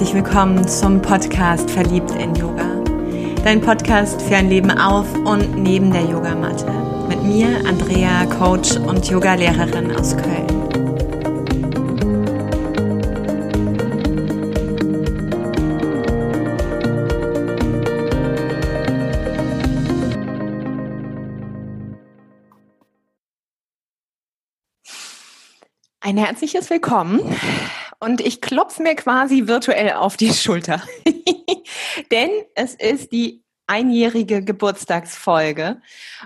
herzlich willkommen zum Podcast Verliebt in Yoga. Dein Podcast für ein Leben auf und neben der Yogamatte. Mit mir, Andrea, Coach und Yogalehrerin aus Köln. Ein herzliches Willkommen und ich klopfe mir quasi virtuell auf die Schulter. Denn es ist die einjährige Geburtstagsfolge.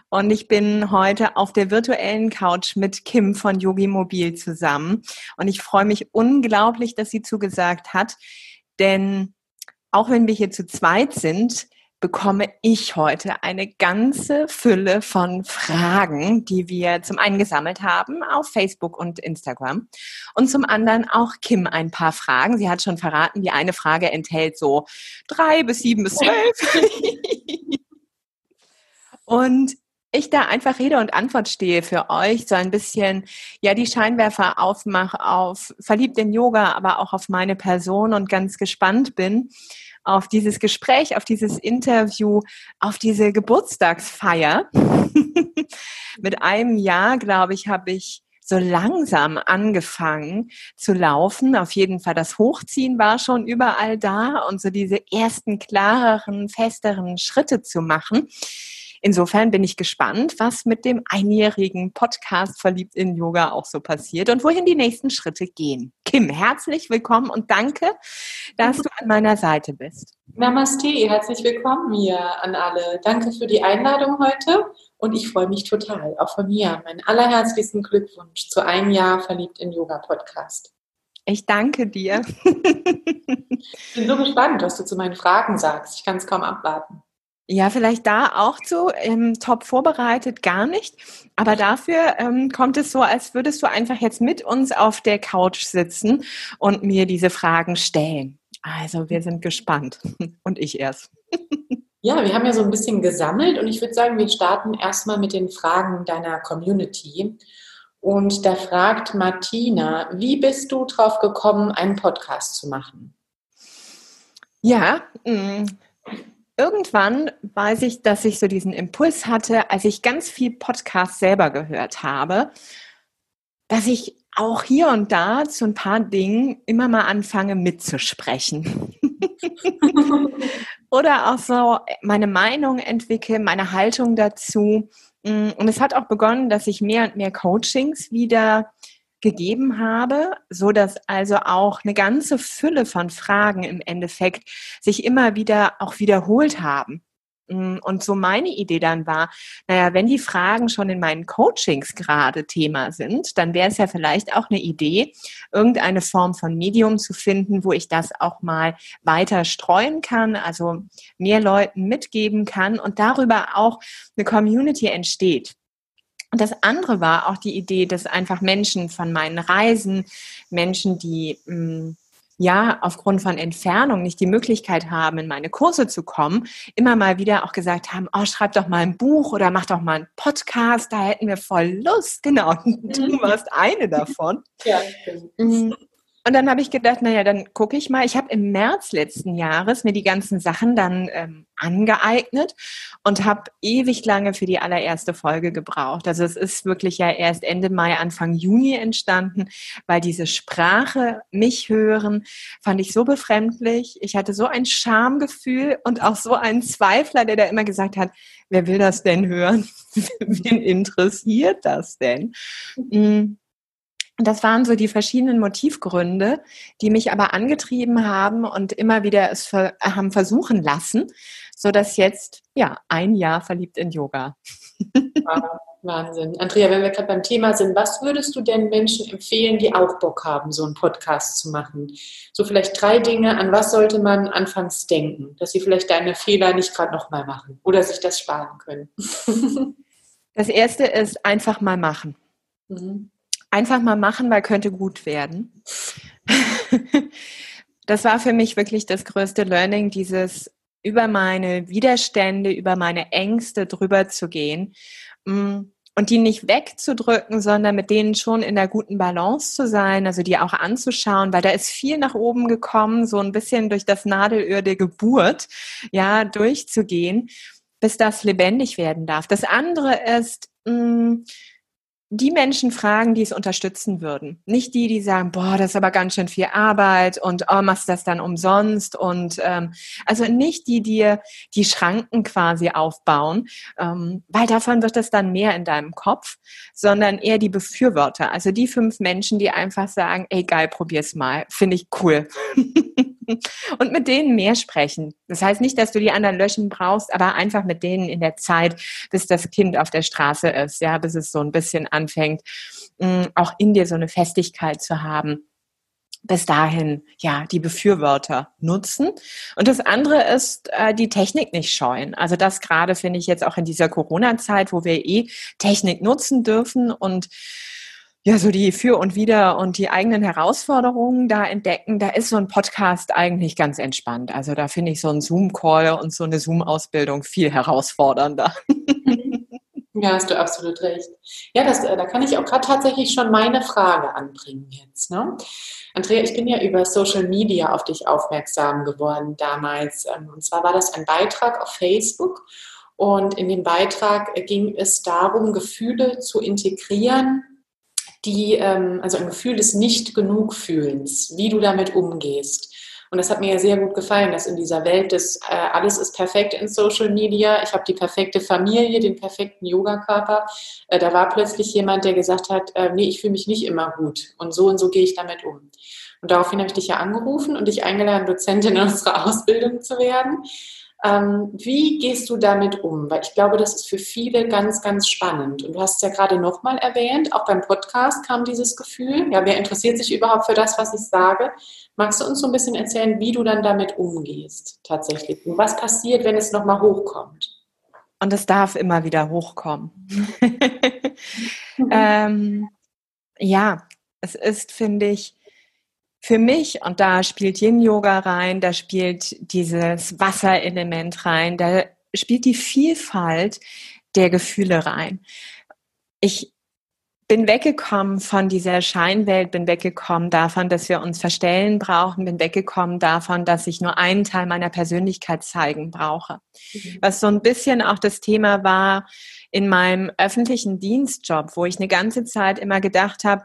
Und ich bin heute auf der virtuellen Couch mit Kim von Yogi Mobil zusammen. Und ich freue mich unglaublich, dass sie zugesagt hat, denn auch wenn wir hier zu zweit sind, bekomme ich heute eine ganze Fülle von Fragen, die wir zum einen gesammelt haben auf Facebook und Instagram und zum anderen auch Kim ein paar Fragen. Sie hat schon verraten, die eine Frage enthält so drei bis sieben bis zwölf. und ich da einfach Rede und Antwort stehe für euch, so ein bisschen, ja, die Scheinwerfer aufmache auf verliebt in Yoga, aber auch auf meine Person und ganz gespannt bin, auf dieses Gespräch, auf dieses Interview, auf diese Geburtstagsfeier. Mit einem Jahr, glaube ich, habe ich so langsam angefangen zu laufen. Auf jeden Fall das Hochziehen war schon überall da und so diese ersten klareren, festeren Schritte zu machen. Insofern bin ich gespannt, was mit dem einjährigen Podcast Verliebt in Yoga auch so passiert und wohin die nächsten Schritte gehen. Kim, herzlich willkommen und danke, dass du an meiner Seite bist. Namaste, herzlich willkommen hier an alle. Danke für die Einladung heute und ich freue mich total, auch von mir, meinen allerherzlichsten Glückwunsch zu einem Jahr Verliebt in Yoga Podcast. Ich danke dir. ich bin so gespannt, was du zu meinen Fragen sagst. Ich kann es kaum abwarten. Ja, vielleicht da auch zu ähm, top vorbereitet, gar nicht. Aber dafür ähm, kommt es so, als würdest du einfach jetzt mit uns auf der Couch sitzen und mir diese Fragen stellen. Also wir sind gespannt. Und ich erst. Ja, wir haben ja so ein bisschen gesammelt und ich würde sagen, wir starten erstmal mit den Fragen deiner Community. Und da fragt Martina, wie bist du drauf gekommen, einen Podcast zu machen? Ja, mm, irgendwann weiß ich, dass ich so diesen Impuls hatte, als ich ganz viel Podcast selber gehört habe, dass ich auch hier und da zu ein paar Dingen immer mal anfange mitzusprechen. Oder auch so meine Meinung entwickle, meine Haltung dazu. Und es hat auch begonnen, dass ich mehr und mehr Coachings wieder gegeben habe, so dass also auch eine ganze Fülle von Fragen im Endeffekt sich immer wieder auch wiederholt haben. Mm, und so meine Idee dann war, naja, wenn die Fragen schon in meinen Coachings gerade Thema sind, dann wäre es ja vielleicht auch eine Idee, irgendeine Form von Medium zu finden, wo ich das auch mal weiter streuen kann, also mehr Leuten mitgeben kann und darüber auch eine Community entsteht. Und das andere war auch die Idee, dass einfach Menschen von meinen Reisen, Menschen, die mh, mm, ja aufgrund von Entfernung nicht die Möglichkeit haben, in meine Kurse zu kommen, immer mal wieder auch gesagt haben, oh, schreib doch mal ein Buch oder mach doch mal einen Podcast, da hätten wir voll Lust. Genau, du mhm. warst eine davon. Ja, stimmt. Und dann habe ich gedacht, naja, dann gucke ich mal. Ich habe im März letzten Jahres mir die ganzen Sachen dann ähm, angeeignet und habe ewig lange für die allererste Folge gebraucht. Also es ist wirklich ja erst Ende Mai, Anfang Juni entstanden, weil diese Sprache, mich hören, fand ich so befremdlich. Ich hatte so ein Schamgefühl und auch so einen Zweifler, der da immer gesagt hat, wer will das denn hören? Wen interessiert das denn? Mhm. Und das waren so die verschiedenen Motivgründe, die mich aber angetrieben haben und immer wieder es ver haben versuchen lassen, so dass jetzt ja ein Jahr verliebt in Yoga. Wahnsinn. Andrea, wenn wir gerade beim Thema sind, was würdest du denn Menschen empfehlen, die auch Bock haben, so einen Podcast zu machen? So vielleicht drei Dinge, an was sollte man anfangs denken, dass sie vielleicht deine Fehler nicht gerade nochmal machen oder sich das sparen können? Das erste ist einfach mal machen. Mhm einfach mal machen, weil könnte gut werden. das war für mich wirklich das größte Learning, dieses über meine Widerstände, über meine Ängste drüber zu gehen mm, und die nicht wegzudrücken, sondern mit denen schon in der guten Balance zu sein, also die auch anzuschauen, weil da ist viel nach oben gekommen, so ein bisschen durch das Nadelöhr der Geburt, ja, durchzugehen, bis das lebendig werden darf. Das andere ist, mh, mm, die Menschen fragen, die es unterstützen würden. Nicht die, die sagen, boah, das ist aber ganz schön viel Arbeit und oh, machst das dann umsonst und ähm, also nicht die, die dir die Schranken quasi aufbauen, ähm, weil davon wird es dann mehr in deinem Kopf, sondern eher die Befürworter. Also die fünf Menschen, die einfach sagen, ey geil, probier's mal, finde ich cool. und mit denen mehr sprechen. Das heißt nicht, dass du die anderen löschen brauchst, aber einfach mit denen in der Zeit, bis das Kind auf der Straße ist, ja, bis es so ein bisschen anfängt, mm, auch in dir so eine Festigkeit zu haben bis dahin ja die Befürworter nutzen. Und das andere ist äh, die Technik nicht scheuen. Also das gerade finde ich jetzt auch in dieser Corona-Zeit, wo wir eh Technik nutzen dürfen und ja, so die Für und Wider und die eigenen Herausforderungen da entdecken, da ist so ein Podcast eigentlich ganz entspannt. Also da finde ich so ein Zoom-Call und so eine Zoom-Ausbildung viel herausfordernder. Ja, hast du absolut recht. Ja, das, äh, da kann ich auch gerade tatsächlich schon meine Frage anbringen jetzt. Ne? Andrea, ich bin ja über Social Media auf dich aufmerksam geworden damals. Ähm, und zwar war das ein Beitrag auf Facebook. Und in dem Beitrag äh, ging es darum, Gefühle zu integrieren, die, ähm, also ein Gefühl des Nicht-Genug-Fühlens, wie du damit umgehst. Und das hat mir ja sehr gut gefallen, dass in dieser Welt des äh, alles ist perfekt in Social Media, ich habe die perfekte Familie, den perfekten Yogakörper, äh, da war plötzlich jemand, der gesagt hat, äh, nee, ich fühle mich nicht immer gut und so und so gehe ich damit um. Und daraufhin habe ich dich ja angerufen und dich eingeladen, Dozentin in unserer Ausbildung zu werden. Ähm, wie gehst du damit um? Weil ich glaube, das ist für viele ganz, ganz spannend. Und du hast es ja gerade nochmal erwähnt, auch beim Podcast kam dieses Gefühl. Ja, wer interessiert sich überhaupt für das, was ich sage? Magst du uns so ein bisschen erzählen, wie du dann damit umgehst tatsächlich? Und was passiert, wenn es nochmal hochkommt? Und es darf immer wieder hochkommen. ähm, ja, es ist, finde ich, für mich, und da spielt Yin-Yoga rein, da spielt dieses Wasserelement rein, da spielt die Vielfalt der Gefühle rein. Ich bin weggekommen von dieser Scheinwelt, bin weggekommen davon, dass wir uns verstellen brauchen, bin weggekommen davon, dass ich nur einen Teil meiner Persönlichkeit zeigen brauche. Mhm. Was so ein bisschen auch das Thema war in meinem öffentlichen Dienstjob, wo ich eine ganze Zeit immer gedacht habe,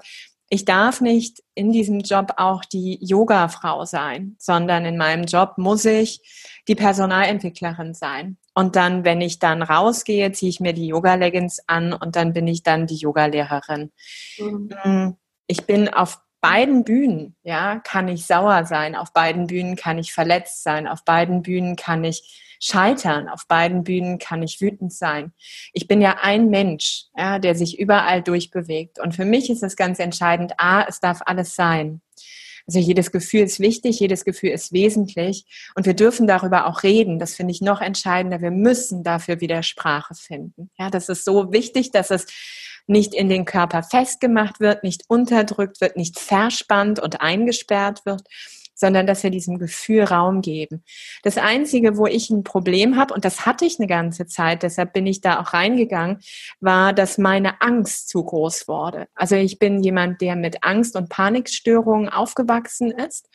ich darf nicht in diesem Job auch die Yoga-Frau sein, sondern in meinem Job muss ich die Personalentwicklerin sein. Und dann, wenn ich dann rausgehe, ziehe ich mir die Yoga-Leggings an und dann bin ich dann die Yoga-Lehrerin. Mhm. Mm, ich bin auf beiden Bühnen, ja, kann ich sauer sein, auf beiden Bühnen kann ich verletzt sein, auf beiden Bühnen kann ich scheitern. Auf beiden Bühnen kann ich wütend sein. Ich bin ja ein Mensch, ja, der sich überall durchbewegt. Und für mich ist es ganz entscheidend, a, es darf alles sein. Also jedes Gefühl ist wichtig, jedes Gefühl ist wesentlich und wir dürfen darüber auch reden. Das finde ich noch entscheidender. Wir müssen dafür wieder Sprache finden. Ja, das ist so wichtig, dass es nicht in den Körper festgemacht wird, nicht unterdrückt wird, nicht verspannt und eingesperrt wird, sondern dass wir diesem Gefühl Raum geben. Das Einzige, wo ich ein Problem habe, und das hatte ich eine ganze Zeit, deshalb bin ich da auch reingegangen, war, dass meine Angst zu groß wurde. Also ich bin jemand, der mit Angst und Panikstörungen aufgewachsen ist.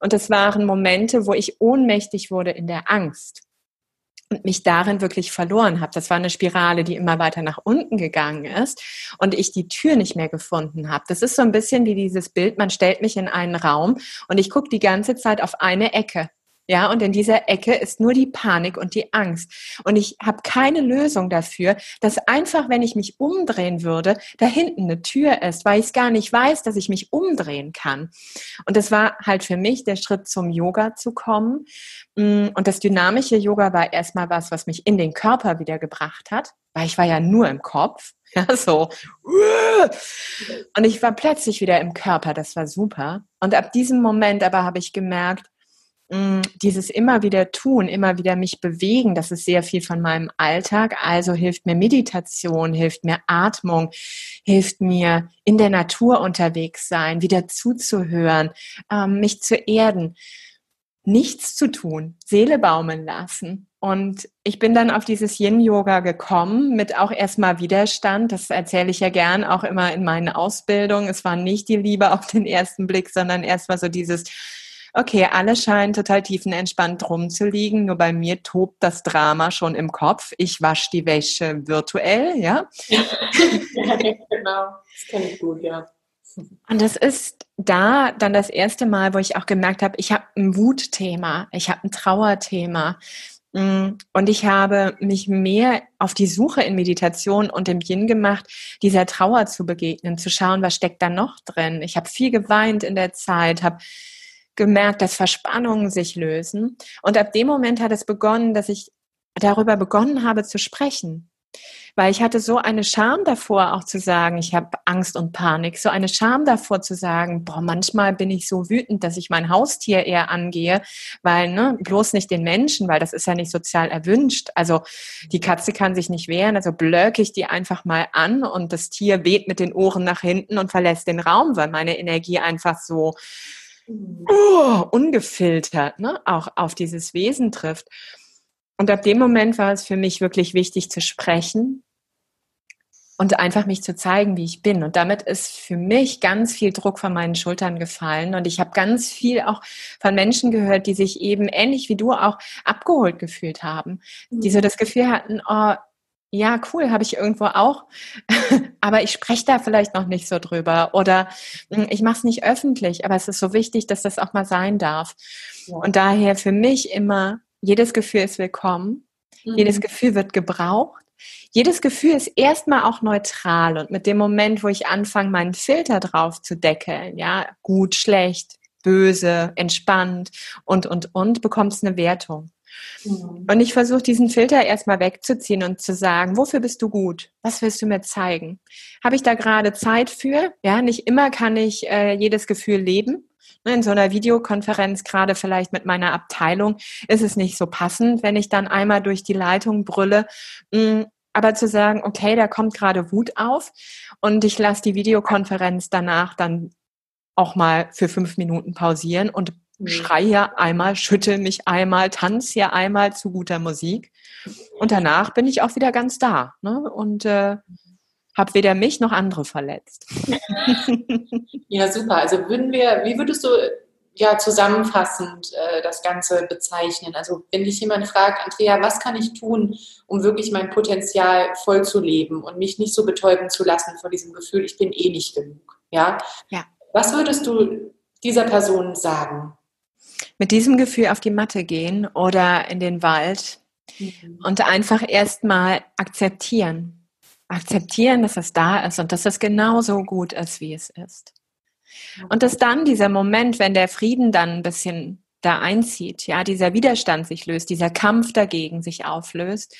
Und das waren Momente, wo ich ohnmächtig wurde in der Angst und mich darin wirklich verloren habe. Das war eine Spirale, die immer weiter nach unten gegangen ist und ich die Tür nicht mehr gefunden habe. Das ist so ein bisschen wie dieses Bild, man stellt mich in einen Raum und ich gucke die ganze Zeit auf eine Ecke. Ja, und in dieser Ecke ist nur die Panik und die Angst. Und ich habe keine Lösung dafür, dass einfach, wenn ich mich umdrehen würde, da hinten eine Tür ist, weil ich es gar nicht weiß, dass ich mich umdrehen kann. Und das war halt für mich der Schritt zum Yoga zu kommen. Mm, und das dynamische Yoga war erstmal was, was mich in den Körper wieder gebracht hat, weil ich war ja nur im Kopf. Ja, so. Und ich war plötzlich wieder im Körper. Das war super. Und ab diesem Moment aber habe ich gemerkt, dieses immer wieder tun, immer wieder mich bewegen, das ist sehr viel von meinem Alltag. Also hilft mir Meditation, hilft mir Atmung, hilft mir in der Natur unterwegs sein, wieder zuzuhören, ähm, mich zu erden. nichts zu tun, Seele baumeln lassen. Und ich bin dann auf dieses Yin-Yoga gekommen mit auch erstmal Widerstand. Das erzähle ich ja gern auch immer in meinen Ausbildungen. Es war nicht die Liebe auf den ersten Blick, sondern erstmal so dieses, okay, alle scheinen total tiefenentspannt rumzuliegen, nur bei mir tobt das Drama schon im Kopf. Ich wasche die Wäsche virtuell, ja? ja genau, das kenne ich gut, ja. Und das ist da dann das erste Mal, wo ich auch gemerkt habe, ich habe ein Wutthema, ich habe ein Trauerthema. Mm, und ich habe mich mehr auf die Suche in Meditation und im Yin gemacht, dieser Trauer zu begegnen, zu schauen, was steckt da noch drin. Ich habe viel geweint in der Zeit, habe gemerkt, dass Verspannungen sich lösen. Und ab dem Moment hat es begonnen, dass ich darüber begonnen habe zu sprechen. Weil ich hatte so eine Scham davor, auch zu sagen, ich habe Angst und Panik, so eine Scham davor zu sagen, boah, manchmal bin ich so wütend, dass ich mein Haustier eher angehe, weil, ne, bloß nicht den Menschen, weil das ist ja nicht sozial erwünscht. Also die Katze kann sich nicht wehren, also blöcke ich die einfach mal an und das Tier weht mit den Ohren nach hinten und verlässt den Raum, weil meine Energie einfach so oh, ungefiltert ne, auch auf dieses Wesen trifft. Und ab dem Moment war es für mich wirklich wichtig zu sprechen und einfach mich zu zeigen, wie ich bin. Und damit ist für mich ganz viel Druck von meinen Schultern gefallen. Und ich habe ganz viel auch von Menschen gehört, die sich eben ähnlich wie du auch abgeholt gefühlt haben, die so mhm. das Gefühl hatten, oh, ja, cool, habe ich irgendwo auch, aber ich spreche da vielleicht noch nicht so drüber oder hm, ich mache es nicht öffentlich, aber es ist so wichtig, dass das auch mal sein darf. Ja. Und daher für mich immer, jedes Gefühl ist willkommen, mhm. jedes Gefühl wird gebraucht, jedes Gefühl ist erstmal auch neutral und mit dem Moment, wo ich anfange, meinen Filter drauf zu deckeln, ja, gut, schlecht, böse, entspannt und, und, und, bekommt es eine Wertung. Mhm. Und ich versuche diesen Filter erstmal wegzuziehen und zu sagen, wofür bist du gut? Was willst du mir zeigen? Habe ich da gerade Zeit für? Ja, nicht immer kann ich äh, jedes Gefühl leben. Ne, in so einer Videokonferenz, gerade vielleicht mit meiner Abteilung, ist es nicht so passend, wenn ich dann einmal durch die Leitung brülle. Mm, aber zu sagen, okay, da kommt gerade Wut auf und ich lasse die Videokonferenz danach dann auch mal für fünf Minuten pausieren und. Schrei hier einmal, schüttel mich einmal, tanz hier einmal zu guter Musik. Und danach bin ich auch wieder ganz da ne? und äh, habe weder mich noch andere verletzt. ja, super. Also würden wir, wie würdest du ja zusammenfassend äh, das Ganze bezeichnen? Also wenn dich jemand fragt, Andrea, was kann ich tun, um wirklich mein Potenzial voll zu leben und mich nicht so betäuben zu lassen von diesem Gefühl, ich bin eh nicht genug. Ja. ja. Was würdest du dieser Person sagen? Mit diesem Gefühl auf die Matte gehen oder in den Wald mhm. und einfach erstmal akzeptieren. Akzeptieren, dass es da ist und dass es genauso gut ist, wie es ist. Und dass dann dieser Moment, wenn der Frieden dann ein bisschen da einzieht, ja, dieser Widerstand sich löst, dieser Kampf dagegen sich auflöst,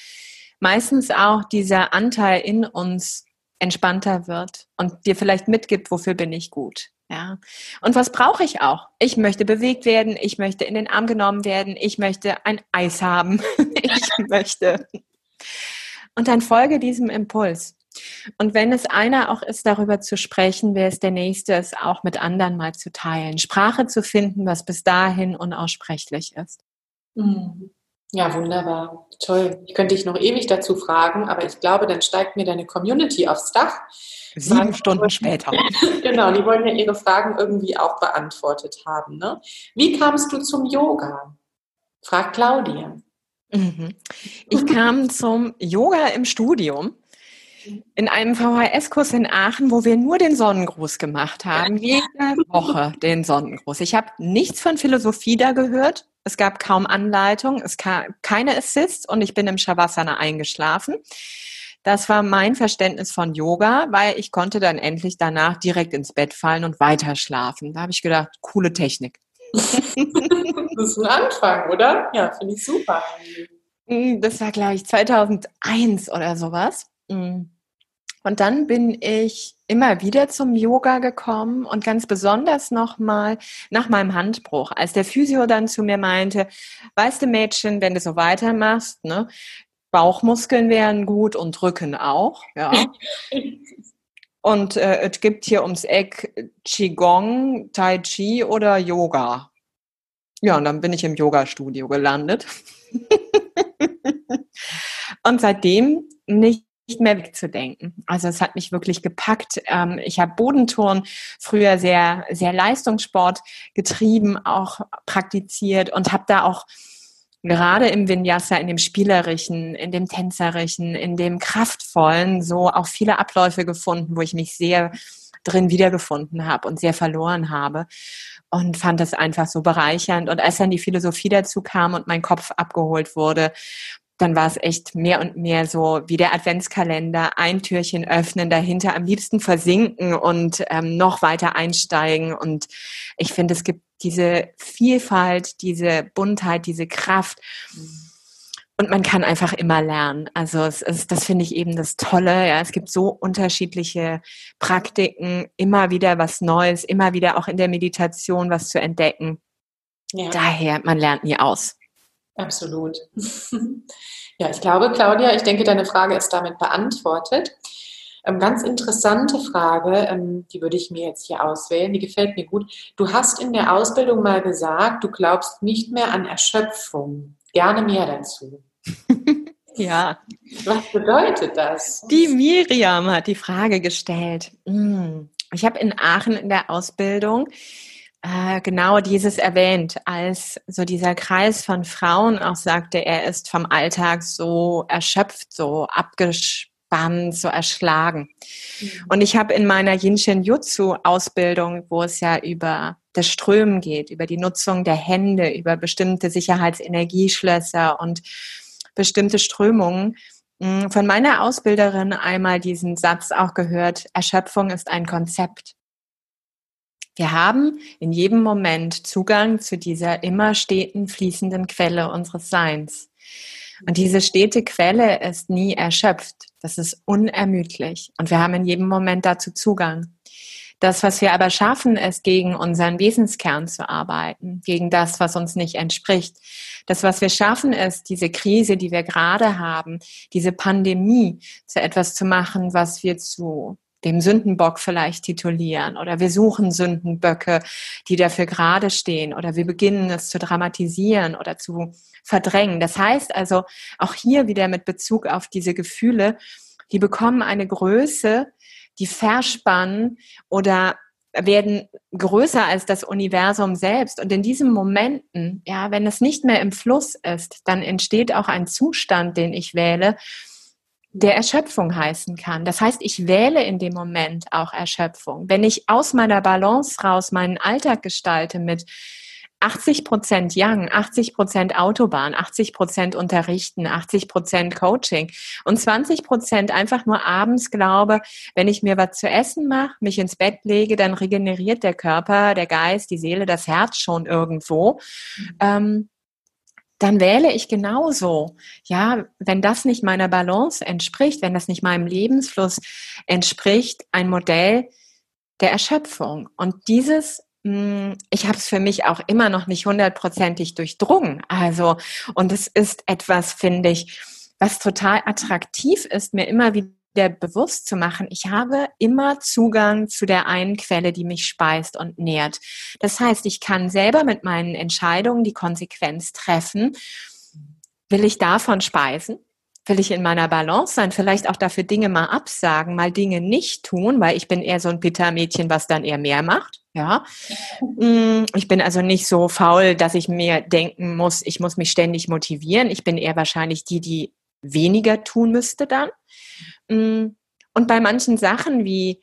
meistens auch dieser Anteil in uns entspannter wird und dir vielleicht mitgibt, wofür bin ich gut. Ja. Und was brauche ich auch? Ich möchte bewegt werden, ich möchte in den Arm genommen werden, ich möchte ein Eis haben, ich möchte. Und dann folge diesem Impuls. Und wenn es einer auch ist, darüber zu sprechen, wer es der Nächste ist, auch mit anderen mal zu teilen. Sprache zu finden, was bis dahin unaussprechlich ist. Mhm. Ja, wunderbar. Toll. Ich könnte dich noch ewig dazu fragen, aber ich glaube, dann steigt mir deine Community aufs Dach. Sieben Stunden später. genau, die wollen ja ihre Fragen irgendwie auch beantwortet haben. Ne? Wie kamst du zum Yoga? Fragt Claudia. Mhm. Ich kam zum Yoga im Studium in einem VHS-Kurs in Aachen, wo wir nur den Sonnengruß gemacht haben, jede Woche den Sonnengruß. Ich habe nichts von Philosophie da gehört. Es gab kaum Anleitung, es gab keine Assists und ich bin im Shavasana eingeschlafen. Das war mein Verständnis von Yoga, weil ich konnte dann endlich danach direkt ins Bett fallen und weiter schlafen. Da habe ich gedacht, coole Technik. das ist ein Anfang, oder? Ja, finde ich super. Mm, das war, glaube ich, 2001 oder sowas. Mm. Und dann bin ich immer wieder zum Yoga gekommen und ganz besonders nochmal nach meinem Handbruch, als der Physio dann zu mir meinte, weißt du Mädchen, wenn du so weitermachst, ne, Bauchmuskeln wären gut und Rücken auch, ja. Und äh, es gibt hier ums Eck Qigong, Tai Chi oder Yoga. Ja, und dann bin ich im Yoga-Studio gelandet. und seitdem nicht nicht mehr wegzudenken. Also es hat mich wirklich gepackt. Ähm, ich habe Bodenturn früher sehr, sehr Leistungssport getrieben, auch praktiziert und habe da auch gerade im Vinyasa, in dem Spielerischen, in dem Tänzerischen, in dem Kraftvollen so auch viele Abläufe gefunden, wo ich mich sehr drin wiedergefunden habe und sehr verloren habe und fand das einfach so bereichernd. Und als dann die Philosophie dazu kam und mein Kopf abgeholt wurde, dann war es echt mehr und mehr so wie der Adventskalender, ein Türchen öffnen, dahinter am liebsten versinken und ähm, noch weiter einsteigen. Und ich finde, es gibt diese Vielfalt, diese Buntheit, diese Kraft. Und man kann einfach immer lernen. Also es ist, das finde ich eben das Tolle. Ja, es gibt so unterschiedliche Praktiken, immer wieder was Neues, immer wieder auch in der Meditation was zu entdecken. Ja. Daher, man lernt nie aus. Absolut. Ja, ich glaube, Claudia, ich denke, deine Frage ist damit beantwortet. Ähm, ganz interessante Frage, ähm, die würde ich mir jetzt hier auswählen, die gefällt mir gut. Du hast in der Ausbildung mal gesagt, du glaubst nicht mehr an Erschöpfung. Gerne mehr dazu. ja. Was bedeutet das? Die Miriam hat die Frage gestellt. Hm. Ich habe in Aachen in der Ausbildung äh, genau dieses erwähnt, als so dieser Kreis von Frauen auch sagte, er ist vom Alltag so erschöpft, so abgespannt, so erschlagen. Mhm. Und ich habe in meiner Yinshin Jutsu Ausbildung, wo es ja über das Strömen geht, über die Nutzung der Hände, über bestimmte Sicherheitsenergieschlösser und bestimmte Strömungen, hm, von meiner Ausbilderin einmal diesen Satz auch gehört, Erschöpfung ist ein Konzept. Wir haben in jedem Moment Zugang zu dieser immer steten fließenden Quelle unseres Seins. Und diese stete Quelle ist nie erschöpft. Das ist unermüdlich. Und wir haben in jedem Moment dazu Zugang. Das, was wir aber schaffen, ist gegen unseren Wesenskern zu arbeiten, gegen das, was uns nicht entspricht. Das, was wir schaffen, ist diese Krise, die wir gerade haben, diese Pandemie zu etwas zu machen, was wir zu dem Sündenbock vielleicht titulieren oder wir suchen Sündenböcke, die dafür gerade stehen oder wir beginnen es zu dramatisieren oder zu verdrängen. Das heißt also auch hier wieder mit Bezug auf diese Gefühle, die bekommen eine Größe, die verspannen oder werden größer als das Universum selbst. Und in diesen Momenten, ja, wenn es nicht mehr im Fluss ist, dann entsteht auch ein Zustand, den ich wähle, der Erschöpfung heißen kann. Das heißt, ich wähle in dem Moment auch Erschöpfung. Wenn ich aus meiner Balance raus meinen Alltag gestalte mit 80 Prozent Young, 80 Prozent Autobahn, 80 Prozent Unterrichten, 80 Prozent Coaching und 20 Prozent einfach nur abends glaube, wenn ich mir was zu essen mache, mich ins Bett lege, dann regeneriert der Körper, der Geist, die Seele, das Herz schon irgendwo. Mhm. Ähm, dann wähle ich genauso. Ja, wenn das nicht meiner Balance entspricht, wenn das nicht meinem Lebensfluss entspricht, ein Modell der Erschöpfung. Und dieses hm, ich habe es für mich auch immer noch nicht hundertprozentig durchdrungen. Also, und es ist etwas, finde ich, was total attraktiv ist, mir immer wieder wieder bewusst zu machen, ich habe immer Zugang zu der einen Quelle, die mich speist und nährt. Das heißt, ich kann selber mit meinen Entscheidungen die Konsequenz treffen. Will ich davon speisen? Will ich in meiner Balance sein? Vielleicht auch dafür Dinge mal absagen, mal Dinge nicht tun, weil ich bin eher so ein Bittermädchen, was dann eher mehr macht. Ja. Mm, ich bin also nicht so faul, dass ich mir denken muss, ich muss mich ständig motivieren. Ich bin eher wahrscheinlich die, die weniger tun müsste dann. Mm, und bei manchen Sachen wie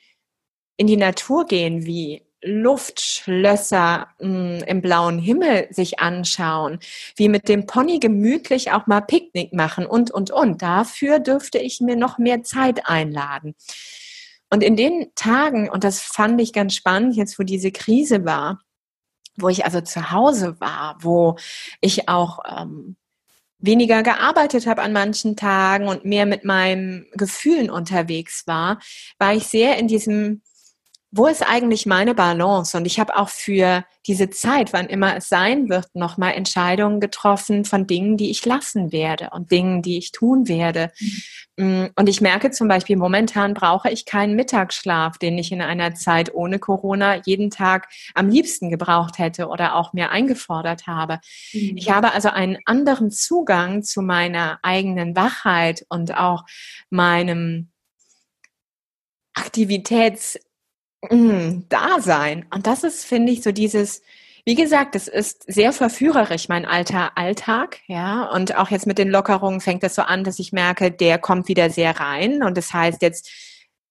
in die Natur gehen, wie Luftschlösser mm, im blauen Himmel sich anschauen, wie mit dem Pony gemütlich auch mal Picknick machen und, und, und. Dafür dürfte ich mir noch mehr Zeit einladen. Und in den Tagen, und das fand ich ganz spannend, jetzt wo diese Krise war, wo ich also zu Hause war, wo ich auch ähm, weniger gearbeitet habe an manchen Tagen und mehr mit meinen Gefühlen unterwegs war, war ich sehr in diesem wo ist eigentlich meine Balance? Und ich habe auch für diese Zeit, wann immer es sein wird, nochmal Entscheidungen getroffen von Dingen, die ich lassen werde und Dingen, die ich tun werde. Mhm. Und ich merke zum Beispiel, momentan brauche ich keinen Mittagsschlaf, den ich in einer Zeit ohne Corona jeden Tag am liebsten gebraucht hätte oder auch mir eingefordert habe. Mhm. Ich habe also einen anderen Zugang zu meiner eigenen Wachheit und auch meinem Aktivitäts mm, Dasein. Und das ist, finde ich, so dieses, wie gesagt, es ist sehr verführerisch, mein alter Alltag, ja. Und auch jetzt mit den Lockerungen fängt es so an, dass ich merke, der kommt wieder sehr rein. Und das heißt jetzt,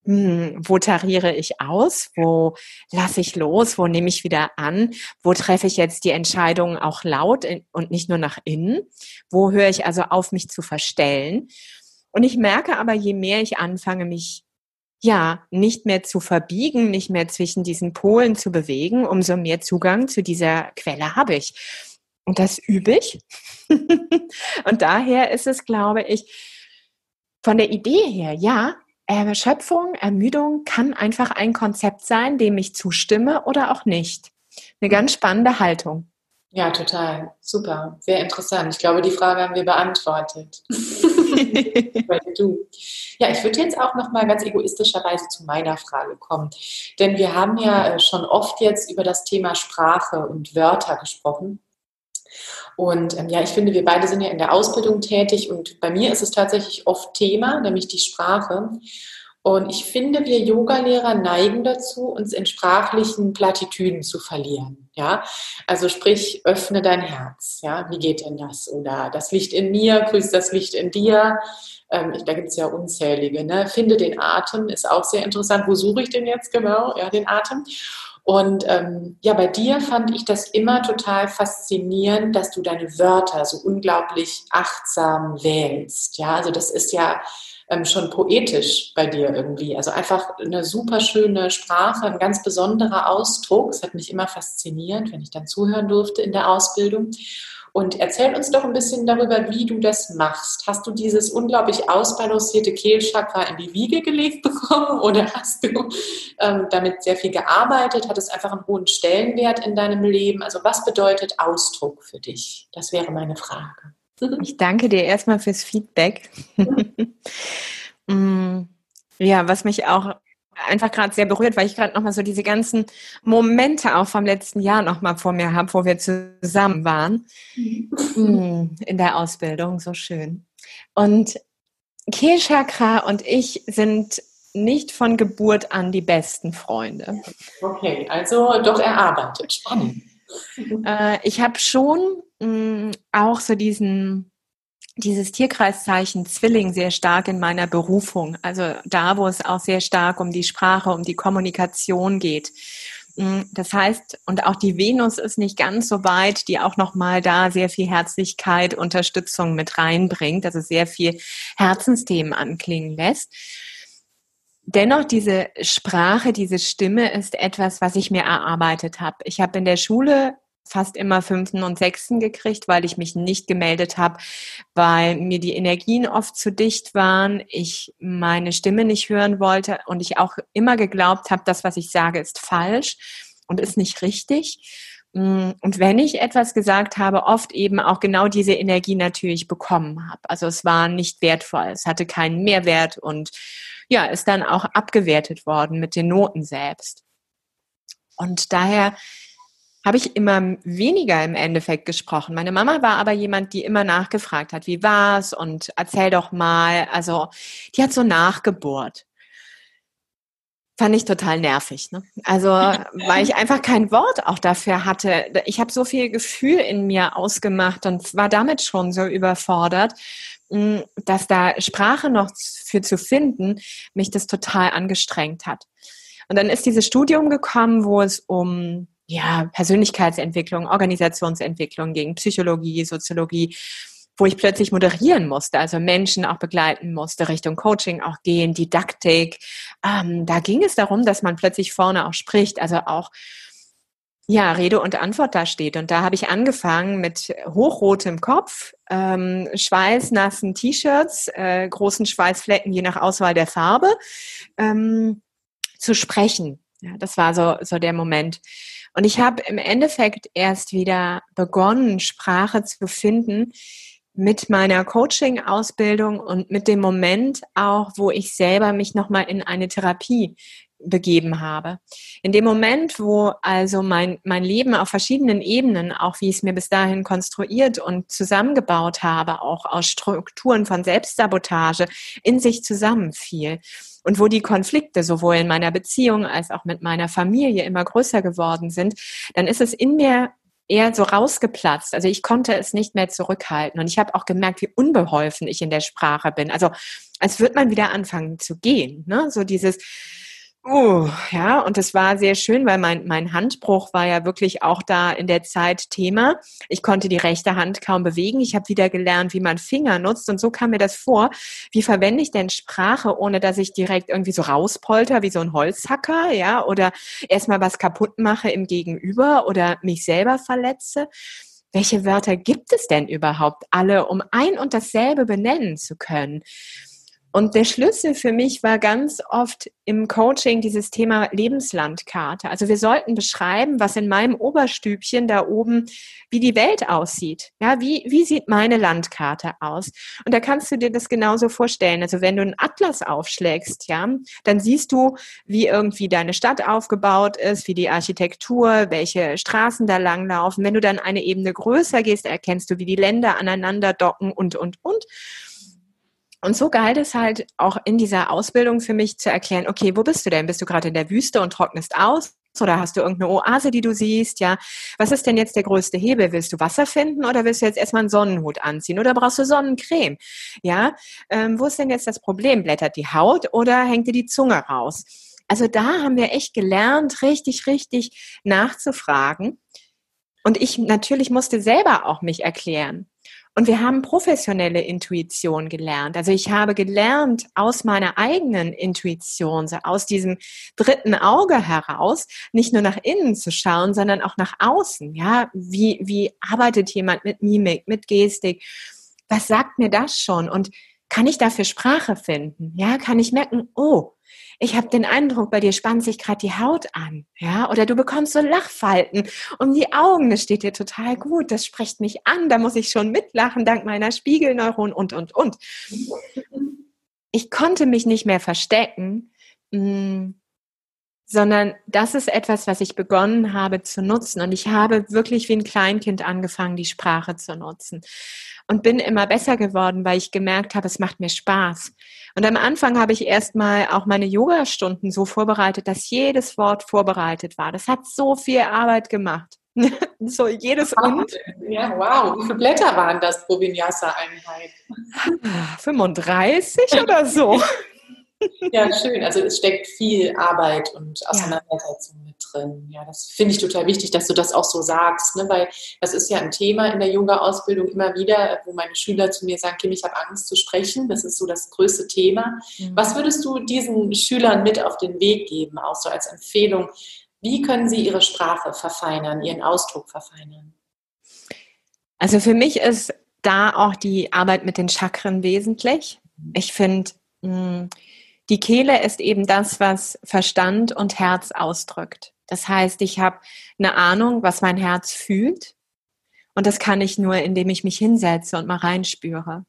hm, wo tariere ich aus? Wo lasse ich los? Wo nehme ich wieder an? Wo treffe ich jetzt die Entscheidungen auch laut und nicht nur nach innen? Wo höre ich also auf, mich zu verstellen? Und ich merke aber, je mehr ich anfange, mich ja, nicht mehr zu verbiegen, nicht mehr zwischen diesen Polen zu bewegen, umso mehr Zugang zu dieser Quelle habe ich. Und das übe ich. und daher ist es, glaube ich, von der Idee her, ja, Erschöpfung, Ermüdung kann einfach ein Konzept sein, dem ich zustimme oder auch nicht. Eine ganz spannende Haltung. Ja, total. Super. Sehr interessant. Ich glaube, die Frage haben wir beantwortet. du. Ja, ich würde jetzt auch noch mal ganz egoistischerweise zu meiner Frage kommen. Denn wir haben ja äh, schon oft jetzt über das Thema Sprache und Wörter gesprochen. Und ähm, ja, ich finde, wir beide sind ja in der Ausbildung tätig und bei mir ist es tatsächlich oft Thema, nämlich die Sprache. Und ich finde, wir Yogalehrer neigen dazu, uns in sprachlichen Plattitüden zu verlieren. Ja, also sprich, öffne dein Herz. Ja, wie geht denn das? Oder das Licht in mir, grüßt das Licht in dir. Ähm, da gibt es ja unzählige. Ne? Finde den Atem, ist auch sehr interessant. Wo suche ich den jetzt genau? Ja, den Atem. Und ähm, ja, bei dir fand ich das immer total faszinierend, dass du deine Wörter so unglaublich achtsam wählst. Ja, also das ist ja ähm, schon poetisch bei dir irgendwie. Also einfach eine super schöne Sprache, ein ganz besonderer Ausdruck. Es hat mich immer fasziniert, wenn ich dann zuhören durfte in der Ausbildung. Und erzähl uns doch ein bisschen darüber, wie du das machst. Hast du dieses unglaublich ausbalancierte Kehlchakra in die Wiege gelegt bekommen oder hast du ähm, damit sehr viel gearbeitet? Hat es einfach einen hohen Stellenwert in deinem Leben? Also was bedeutet Ausdruck für dich? Das wäre meine Frage. Ich danke dir erstmal fürs Feedback. Mm, ja, was mich auch einfach gerade sehr berührt, weil ich gerade nochmal so diese ganzen Momente auch vom letzten Jahr nochmal vor mir habe, wo wir zusammen waren mm, in der Ausbildung. So schön. Und Kehlchakra und ich sind nicht von Geburt an die besten Freunde. Okay, also doch erarbeitet. Spannend. Äh, ich habe schon mh, auch so diesen dieses Tierkreiszeichen Zwilling sehr stark in meiner Berufung. Also da, wo es auch sehr stark um die Sprache, um die Kommunikation geht. Das heißt, und auch die Venus ist nicht ganz so weit, die auch nochmal da sehr viel Herzlichkeit, Unterstützung mit reinbringt, also sehr viel Herzensthemen anklingen lässt. Dennoch, diese Sprache, diese Stimme ist etwas, was ich mir erarbeitet habe. Ich habe in der Schule fast immer fünften und sechsten gekriegt, weil ich mich nicht gemeldet habe, weil mir die Energien oft zu dicht waren, ich meine Stimme nicht hören wollte und ich auch immer geglaubt habe, das, was ich sage, ist falsch und ist nicht richtig. Mm, und wenn ich etwas gesagt habe, oft eben auch genau diese Energie natürlich bekommen habe. Also es war nicht wertvoll, es hatte keinen Mehrwert und ja, ist dann auch abgewertet worden mit den Noten selbst. Und daher habe ich immer weniger im Endeffekt gesprochen. Meine Mama war aber jemand, die immer nachgefragt hat, wie war's und erzähl doch mal. Also die hat so nachgebohrt. Fand ich total nervig. Ne? Also weil ich einfach kein Wort auch dafür hatte. Ich habe so viel Gefühl in mir ausgemacht und war damit schon so überfordert, dass da Sprache noch für zu finden, mich das total angestrengt hat. Und dann ist dieses Studium gekommen, wo es um ja, Persönlichkeitsentwicklung, Organisationsentwicklung ging, Psychologie, Soziologie, wo ich plötzlich moderieren musste, also Menschen auch begleiten musste, Richtung Coaching auch gehen, Didaktik. Ähm, da ging es darum, dass man plötzlich vorne auch spricht, also auch ja, Rede und Antwort da steht. Und da habe ich angefangen mit hochrotem Kopf, ähm, schweißnassen T-Shirts, äh, großen Schweißflecken je nach Auswahl der Farbe, ähm, zu sprechen Ja, das war so, so der Moment. Und ich habe im Endeffekt erst wieder begonnen, Sprache zu finden mit meiner Coaching-Ausbildung und mit dem Moment auch, wo ich selber mich nochmal in eine Therapie begeben habe. In dem Moment, wo also mein, mein Leben auf verschiedenen Ebenen, auch wie ich es mir bis dahin konstruiert und zusammengebaut habe, auch aus Strukturen von Selbstsabotage in sich zusammenfiel und wo die Konflikte sowohl in meiner Beziehung als auch mit meiner Familie immer größer geworden sind, dann ist es in mir eher so rausgeplatzt. Also ich konnte es nicht mehr zurückhalten. Und ich habe auch gemerkt, wie unbeholfen ich in der Sprache bin. Also als würde man wieder anfangen zu gehen. Ne? So dieses, Oh, ja, und es war sehr schön, weil mein, mein Handbruch war ja wirklich auch da in der Zeit Thema. Ich konnte die rechte Hand kaum bewegen. Ich habe wieder gelernt, wie man Finger nutzt. Und so kam mir das vor. Wie verwende ich denn Sprache, ohne dass ich direkt irgendwie so rauspolter wie so ein Holzhacker, ja, oder erstmal was kaputt mache im Gegenüber oder mich selber verletze? Welche Wörter gibt es denn überhaupt alle, um ein und dasselbe benennen zu können? Und der Schlüssel für mich war ganz oft im Coaching dieses Thema Lebenslandkarte. Also wir sollten beschreiben, was in meinem Oberstübchen da oben, wie die Welt aussieht. Ja, wie, wie sieht meine Landkarte aus? Und da kannst du dir das genauso vorstellen. Also wenn du einen Atlas aufschlägst, ja, dann siehst du, wie irgendwie deine Stadt aufgebaut ist, wie die Architektur, welche Straßen da langlaufen. Wenn du dann eine Ebene größer gehst, erkennst du, wie die Länder aneinander docken und, und, und. Und so galt es halt auch in dieser Ausbildung für mich zu erklären, okay, wo bist du denn? Bist du gerade in der Wüste und trocknest aus? Oder hast du irgendeine Oase, die du siehst? Ja, was ist denn jetzt der größte Hebel? Willst du Wasser finden oder willst du jetzt erstmal einen Sonnenhut anziehen oder brauchst du Sonnencreme? Ja, ähm, wo ist denn jetzt das Problem? Blättert die Haut oder hängt dir die Zunge raus? Also da haben wir echt gelernt, richtig, richtig nachzufragen. Und ich natürlich musste selber auch mich erklären. Und wir haben professionelle Intuition gelernt. Also ich habe gelernt, aus meiner eigenen Intuition, so aus diesem dritten Auge heraus, nicht nur nach innen zu schauen, sondern auch nach außen. Ja, wie, wie arbeitet jemand mit Mimik, mit Gestik? Was sagt mir das schon? Und kann ich dafür Sprache finden? Ja, kann ich merken, oh, ich habe den Eindruck, bei dir spannt sich gerade die Haut an, ja, oder du bekommst so Lachfalten um die Augen, das steht dir total gut, das spricht mich an, da muss ich schon mitlachen dank meiner Spiegelneuron und und und. Ich konnte mich nicht mehr verstecken, mh, mm, sondern das ist etwas, was ich begonnen habe zu nutzen und ich habe wirklich wie ein Kleinkind angefangen, die Sprache zu nutzen und bin immer besser geworden, weil ich gemerkt habe, es macht mir Spaß. Und am Anfang habe ich erstmal auch meine Yoga-Stunden so vorbereitet, dass jedes Wort vorbereitet war. Das hat so viel Arbeit gemacht. so jedes und. Ja, wow. Wie viele Blätter waren das pro Vinyasa-Einheit? 35 oder so. Ja, schön. Also es steckt viel Arbeit und Auseinandersetzung ja. mit drin. Ja, das finde ich total wichtig, dass du das auch so sagst, ne? weil das ist ja ein Thema in der Yoga-Ausbildung immer wieder, wo meine Schüler zu mir sagen, Kim, ich habe Angst zu sprechen. Das ist so das größte Thema. Mhm. Was würdest du diesen Schülern mit auf den Weg geben, auch so als Empfehlung? Wie können sie ihre Sprache verfeinern, ihren Ausdruck verfeinern? Also für mich ist da auch die Arbeit mit den Chakren wesentlich. Ich finde, hm, die Kehle ist eben das, was Verstand und Herz ausdrückt. Das heißt, ich habe eine Ahnung, was mein Herz fühlt. Und das kann ich nur, indem ich mich hinsetze und mal reinspüre.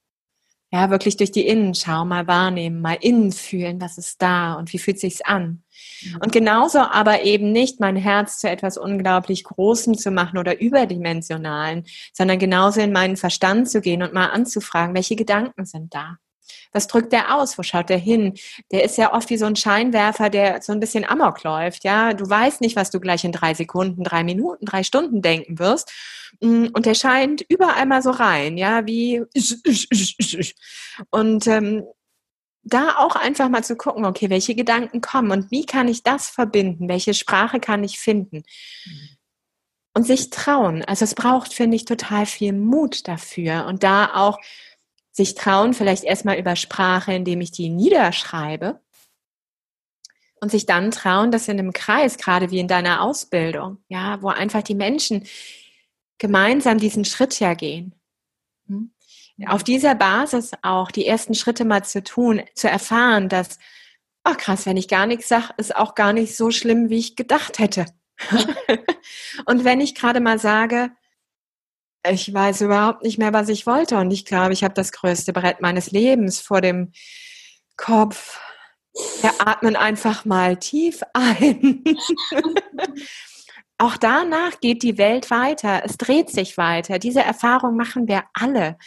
Ja, wirklich durch die Innenschau mal wahrnehmen, mal innen fühlen, was ist da und wie fühlt sich's an. Mhm. Und genauso aber eben nicht mein Herz zu etwas unglaublich Großem zu machen oder überdimensionalen, sondern genauso in meinen Verstand zu gehen und mal anzufragen, welche Gedanken sind da? Was drückt der aus? Wo schaut der hin? Der ist ja oft wie so ein Scheinwerfer, der so ein bisschen amok läuft. Ja, du weißt nicht, was du gleich in drei Sekunden, drei Minuten, drei Stunden denken wirst. Mm, und der scheint überall mal so rein, ja, wie und ähm, da auch einfach mal zu gucken, okay, welche Gedanken kommen und wie kann ich das verbinden? Welche Sprache kann ich finden? Und sich trauen. Also es braucht, finde ich, total viel Mut dafür. Und da auch sich trauen, vielleicht erstmal über Sprache, indem ich die niederschreibe und sich dann trauen, das in einem Kreis, gerade wie in deiner Ausbildung, ja, wo einfach die Menschen gemeinsam diesen Schritt ja gehen. Hm? Auf dieser Basis auch die ersten Schritte mal zu tun, zu erfahren, dass ach krass, wenn ich gar nichts sage, ist auch gar nicht so schlimm, wie ich gedacht hätte. und wenn ich gerade mal sage, ich weiß überhaupt nicht mehr, was ich wollte und ich glaube, ich habe das größte Brett meines Lebens vor dem Kopf. Wir atmen einfach mal tief ein. Auch danach geht die Welt weiter. Es dreht sich weiter. Diese Erfahrung machen wir alle.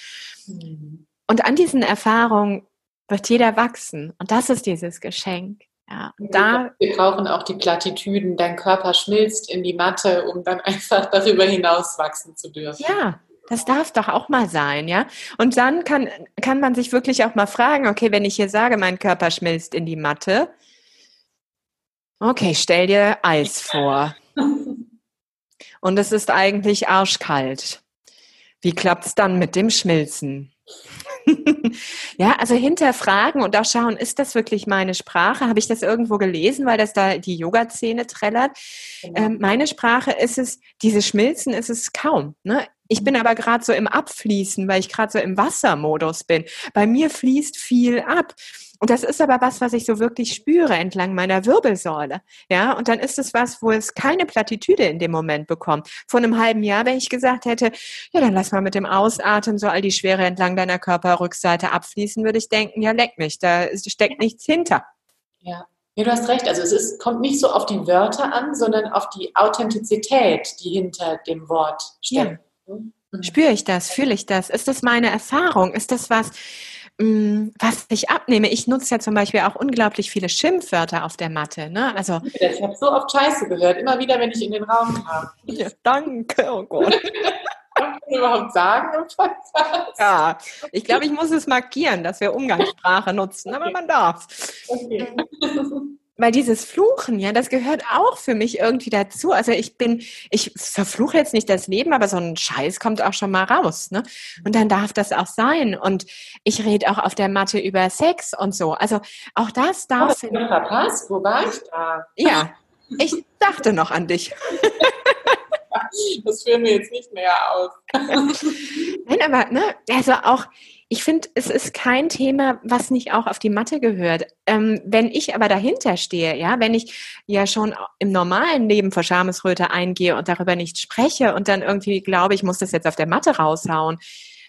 Mhm. Und an diesen Erfahrungen wird jeder wachsen. Und das ist dieses Geschenk. Ja, da, wir brauchen auch die Plattitüden, dein Körper schmilzt in die Matte, um dann einfach darüber hinaus wachsen zu dürfen. Ja, das darf doch auch mal sein, ja. Und dann kann, kann man sich wirklich auch mal fragen, okay, wenn ich hier sage, mein Körper schmilzt in die Matte, okay, stell dir Eis vor. Und es ist eigentlich arschkalt. Wie klappt es dann mit dem Schmilzen? ja, also hinterfragen und auch schauen, ist das wirklich meine Sprache? Habe ich das irgendwo gelesen, weil das da die Yoga-Szene trällert? Genau. Ähm, meine Sprache ist es, diese Schmilzen ist es kaum. Ne? Ich bin aber gerade so im Abfließen, weil ich gerade so im Wassermodus bin. Bei mir fließt viel ab. Und das ist aber was, was ich so wirklich spüre entlang meiner Wirbelsäule. Ja, und dann ist es was, wo es keine Plattitüde in dem Moment bekommt. Vor einem halben Jahr, wenn ich gesagt hätte, ja, dann lass mal mit dem Ausatmen so all die Schwere entlang deiner Körperrückseite abfließen, würde ich denken, ja, leck mich, da steckt nichts hinter. Ja. Ja, du hast recht. Also es ist, kommt nicht so auf die Wörter an, sondern auf die Authentizität, die hinter dem Wort steckt. Ja. Mhm. Spüre ich das? Fühle ich das? Ist das meine Erfahrung? Ist das was, was ich abnehme, ich nutze ja zum Beispiel auch unglaublich viele Schimpfwörter auf der Matte. Ne? Also, ich habe so oft Scheiße gehört, immer wieder, wenn ich in den Raum kam. Ja, danke, oh Gott. Kann man überhaupt sagen im Podcast? Ja, ich glaube, ich muss es markieren, dass wir Umgangssprache nutzen, aber man darf. Okay. Weil dieses Fluchen, ja, das gehört auch für mich irgendwie dazu. Also ich bin, ich verfluche jetzt nicht das Leben, aber so ein Scheiß kommt auch schon mal raus, ne? Und dann darf das auch sein. Und ich rede auch auf der Matte über Sex und so. Also auch das darf. Oh, das verpasst. Wo war ich da? Ja, ich dachte noch an dich. das führen wir jetzt nicht mehr aus. Nein, aber ne, also auch ich finde, es ist kein Thema, was nicht auch auf die Matte gehört. Ähm, wenn ich aber dahinter stehe, ja, wenn ich ja schon im normalen Leben vor Schamesröte eingehe und darüber nicht spreche und dann irgendwie glaube, ich muss das jetzt auf der Matte raushauen,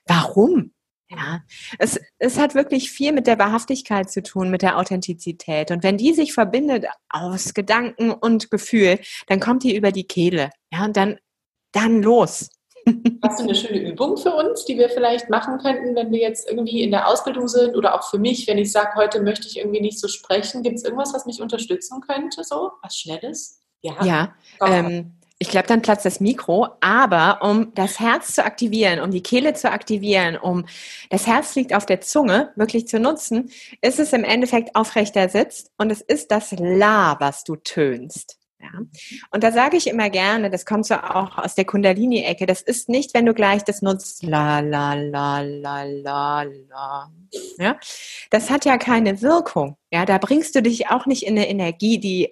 warum? Ja, es, es hat wirklich viel mit der Wahrhaftigkeit zu tun, mit der Authentizität. Und wenn die sich verbindet aus Gedanken und Gefühl, dann kommt die über die Kehle. Ja, und dann, dann los. Hast du eine schöne Übung für uns, die wir vielleicht machen könnten, wenn wir jetzt irgendwie in der Ausbildung sind oder auch für mich, wenn ich sage, heute möchte ich irgendwie nicht so sprechen? Gibt es irgendwas, was mich unterstützen könnte, so was Schnelles? Ja. Ja. Ähm, ich glaube, dann platzt das Mikro, aber um das Herz zu aktivieren, um die Kehle zu aktivieren, um das Herz liegt auf der Zunge wirklich zu nutzen, ist es im Endeffekt aufrechter sitzt und es ist das La, was du tönst. Ja. Und da sage ich immer gerne, das kommt so auch aus der Kundalini-Ecke, das ist nicht, wenn du gleich das nutzt, la, la, la, la, la, la. Ja. Das hat ja keine Wirkung. Ja, da bringst du dich auch nicht in eine Energie, die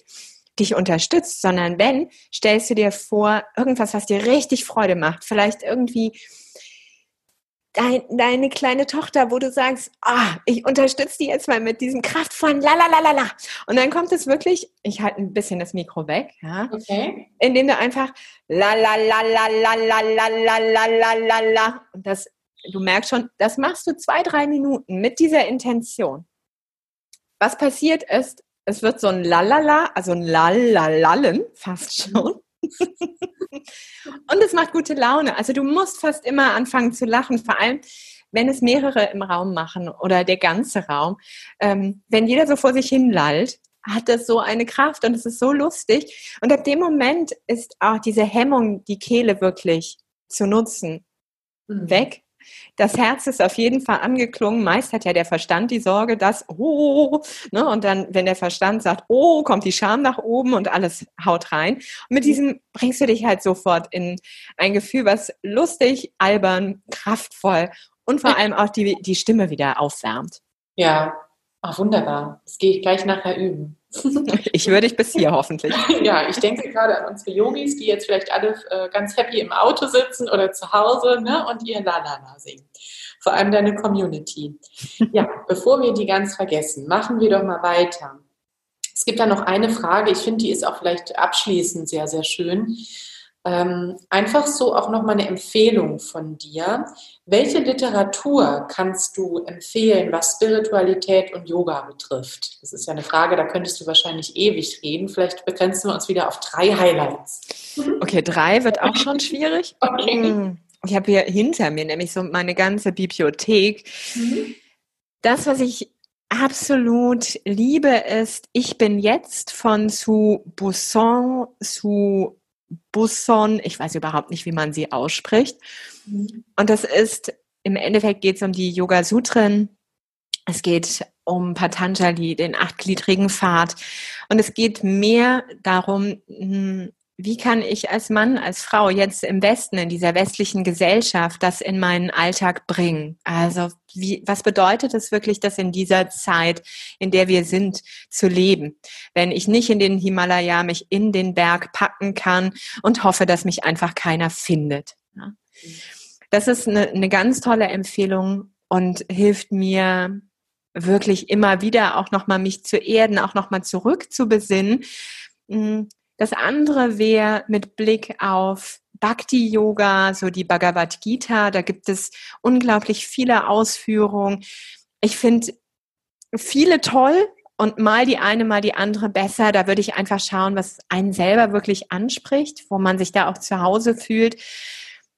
dich unterstützt, sondern wenn, stellst du dir vor, irgendwas, was dir richtig Freude macht, vielleicht irgendwie dein, deine kleine Tochter, wo du sagst, ah, ich unterstütze die jetzt mal mit diesem kraftvollen Lalalala. Und dann kommt es wirklich, ich halte ein bisschen das Mikro weg, ja, okay. indem du einfach Lalalalalalalalalala und das, du merkst schon, das machst du zwei, drei Minuten mit dieser Intention. Was passiert ist, es wird so ein Lalala, also ein Lalalallen fast schon. Und es macht gute Laune. Also du musst fast immer anfangen zu lachen, vor allem wenn es mehrere im Raum machen oder der ganze Raum. Ähm, wenn jeder so vor sich hin lallt, hat das so eine Kraft und es ist so lustig. Und ab dem Moment ist auch diese Hemmung, die Kehle wirklich zu nutzen, mhm. weg. Das Herz ist auf jeden Fall angeklungen. Meist hat ja der Verstand die Sorge, dass, oh, ne, und dann, wenn der Verstand sagt, oh, kommt die Scham nach oben und alles haut rein. Und mit diesem bringst du dich halt sofort in ein Gefühl, was lustig, albern, kraftvoll und vor allem auch die, die Stimme wieder aufwärmt. Ja, Ach, wunderbar. Das gehe ich gleich nachher üben. Ich würde dich bis hier hoffentlich. Ja, ich denke gerade an unsere Yogis, die jetzt vielleicht alle äh, ganz happy im Auto sitzen oder zu Hause ne, und ihr La-La-La singen. Vor allem deine Community. Ja, bevor wir die ganz vergessen, machen wir doch mal weiter. Es gibt da noch eine Frage, ich finde, die ist auch vielleicht abschließend sehr, sehr schön. Ähm, einfach so auch nochmal eine Empfehlung von dir. Welche Literatur kannst du empfehlen, was Spiritualität und Yoga betrifft? Das ist ja eine Frage, da könntest du wahrscheinlich ewig reden. Vielleicht begrenzen wir uns wieder auf drei Highlights. Okay, drei wird auch schon schwierig. Okay. Hm, ich habe hier hinter mir nämlich so meine ganze Bibliothek. Mhm. Das, was ich absolut liebe, ist Ich bin jetzt von Sue Busson, Sue Busson, ich weiß überhaupt nicht, wie man sie ausspricht. Mhm. Und das ist, im Endeffekt geht es um die Yoga Sutren. Es geht um Patanjali, den achtgliedrigen Pfad. Und es geht mehr darum, hm, wie kann ich als Mann, als Frau jetzt im Westen, in dieser westlichen Gesellschaft, das in meinen Alltag bringen? Also wie, was bedeutet es wirklich, das in dieser Zeit, in der wir sind, zu leben? Wenn ich nicht in den Himalaya mich in den Berg packen kann und hoffe, dass mich einfach keiner findet. Das ist eine, eine ganz tolle Empfehlung und hilft mir wirklich immer wieder auch nochmal mich zu erden, auch nochmal zurück zu besinnen hm, das andere wäre mit Blick auf Bhakti Yoga, so die Bhagavad Gita. Da gibt es unglaublich viele Ausführungen. Ich finde viele toll und mal die eine, mal die andere besser. Da würde ich einfach schauen, was einen selber wirklich anspricht, wo man sich da auch zu Hause fühlt.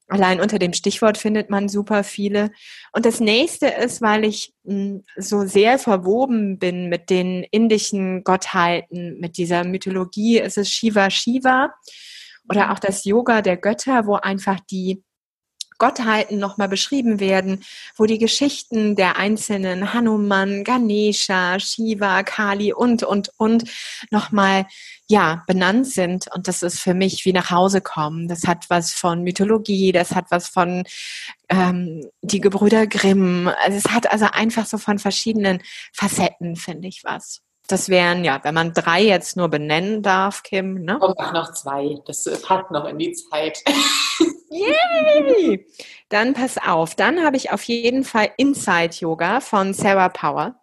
Allein unter dem Stichwort findet man super viele. Und das nächste ist, weil ich hm, so sehr verwoben bin mit den indischen Gottheiten, mit dieser Mythologie, ist es Shiva Shiva oder auch das Yoga der Götter, wo einfach die Gottheiten nochmal beschrieben werden, wo die Geschichten der einzelnen Hanuman, Ganesha, Shiva, Kali und, und, und nochmal ja, benannt sind. Und das ist für mich wie nach Hause kommen. Das hat was von Mythologie, das hat was von ähm, die Gebrüder Grimm. Also es hat also einfach so von verschiedenen Facetten, finde ich was. Das wären ja, wenn man drei jetzt nur benennen darf, Kim. Ne? Komm, mach noch zwei. Das passt noch in die Zeit. Yay! Dann pass auf. Dann habe ich auf jeden Fall Inside Yoga von Sarah Power.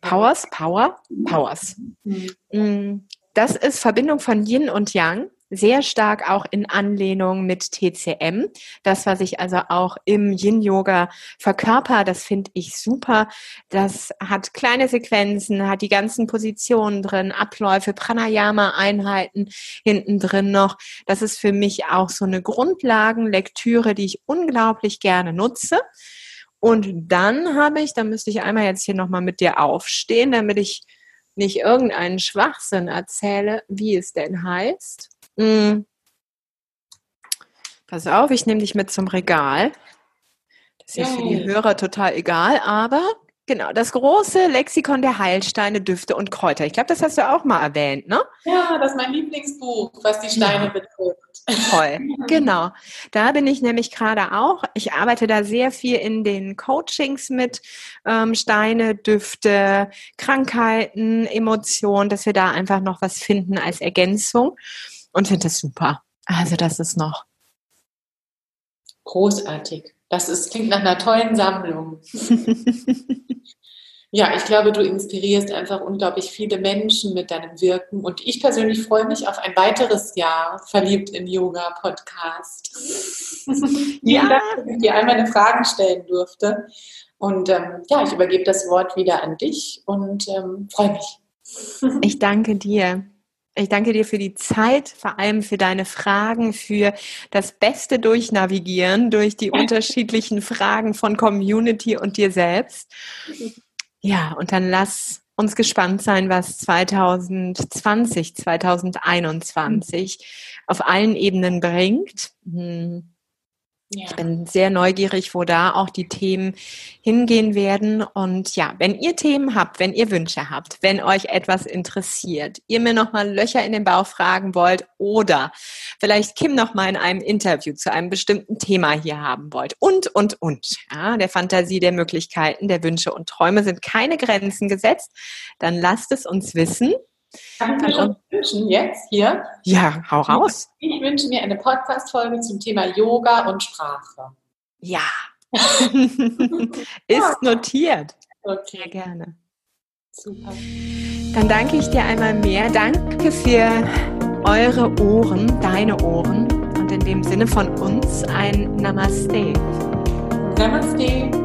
Powers, Power, Powers. Mhm. Mm, das ist Verbindung von Yin und Yang, sehr stark auch in Anlehnung mit TCM. Das, was ich also auch im Yin-Yoga verkörper, das finde ich super. Das hat kleine Sequenzen, hat die ganzen Positionen drin, Abläufe, Pranayama-Einheiten hinten drin noch. Das ist für mich auch so eine Grundlagenlektüre, die ich unglaublich gerne nutze. Und dann habe ich, da müsste ich einmal jetzt hier nochmal mit dir aufstehen, damit ich nicht irgendeinen Schwachsinn erzähle, wie es denn heißt. Hm. Pass auf, ich nehme dich mit zum Regal. Das ist ja für die Hörer total egal, aber genau, das große Lexikon der Heilsteine, Düfte und Kräuter. Ich glaube, das hast du auch mal erwähnt, ne? Ja, das ist mein Lieblingsbuch, was die Steine ja. betrifft. Toll, genau. Da bin ich nämlich gerade auch. Ich arbeite da sehr viel in den Coachings mit ähm, Steine, Düfte, Krankheiten, Emotionen, dass wir da einfach noch was finden als Ergänzung und finde das super. Also das ist noch großartig. Das ist, klingt nach einer tollen Sammlung. Ja, ich glaube, du inspirierst einfach unglaublich viele Menschen mit deinem Wirken. Und ich persönlich freue mich auf ein weiteres Jahr verliebt in Yoga Podcast. ja. Vielen Dank, dass ich dir all meine Fragen stellen durfte. Und ähm, ja, ich übergebe das Wort wieder an dich und ähm, freue mich. Ich danke dir. Ich danke dir für die Zeit, vor allem für deine Fragen, für das beste Durchnavigieren durch die unterschiedlichen Fragen von Community und dir selbst. Ja, und dann lass uns gespannt sein, was 2020, 2021 auf allen Ebenen bringt. Hm. Ja. Ich bin sehr neugierig, wo da auch die Themen hingehen werden. Und ja, wenn ihr Themen habt, wenn ihr Wünsche habt, wenn euch etwas interessiert, ihr mir nochmal Löcher in den Bauch fragen wollt oder vielleicht Kim nochmal in einem Interview zu einem bestimmten Thema hier haben wollt und, und, und. Ja, der Fantasie, der Möglichkeiten, der Wünsche und Träume sind keine Grenzen gesetzt. Dann lasst es uns wissen. Kann ich mir wünschen jetzt hier? Ja, hau raus. Ich wünsche mir eine Podcast-Folge zum Thema Yoga und Sprache. Ja. Ist notiert. Okay. Sehr gerne. Super. Dann danke ich dir einmal mehr. Danke für eure Ohren, deine Ohren und in dem Sinne von uns ein Namaste. Namaste.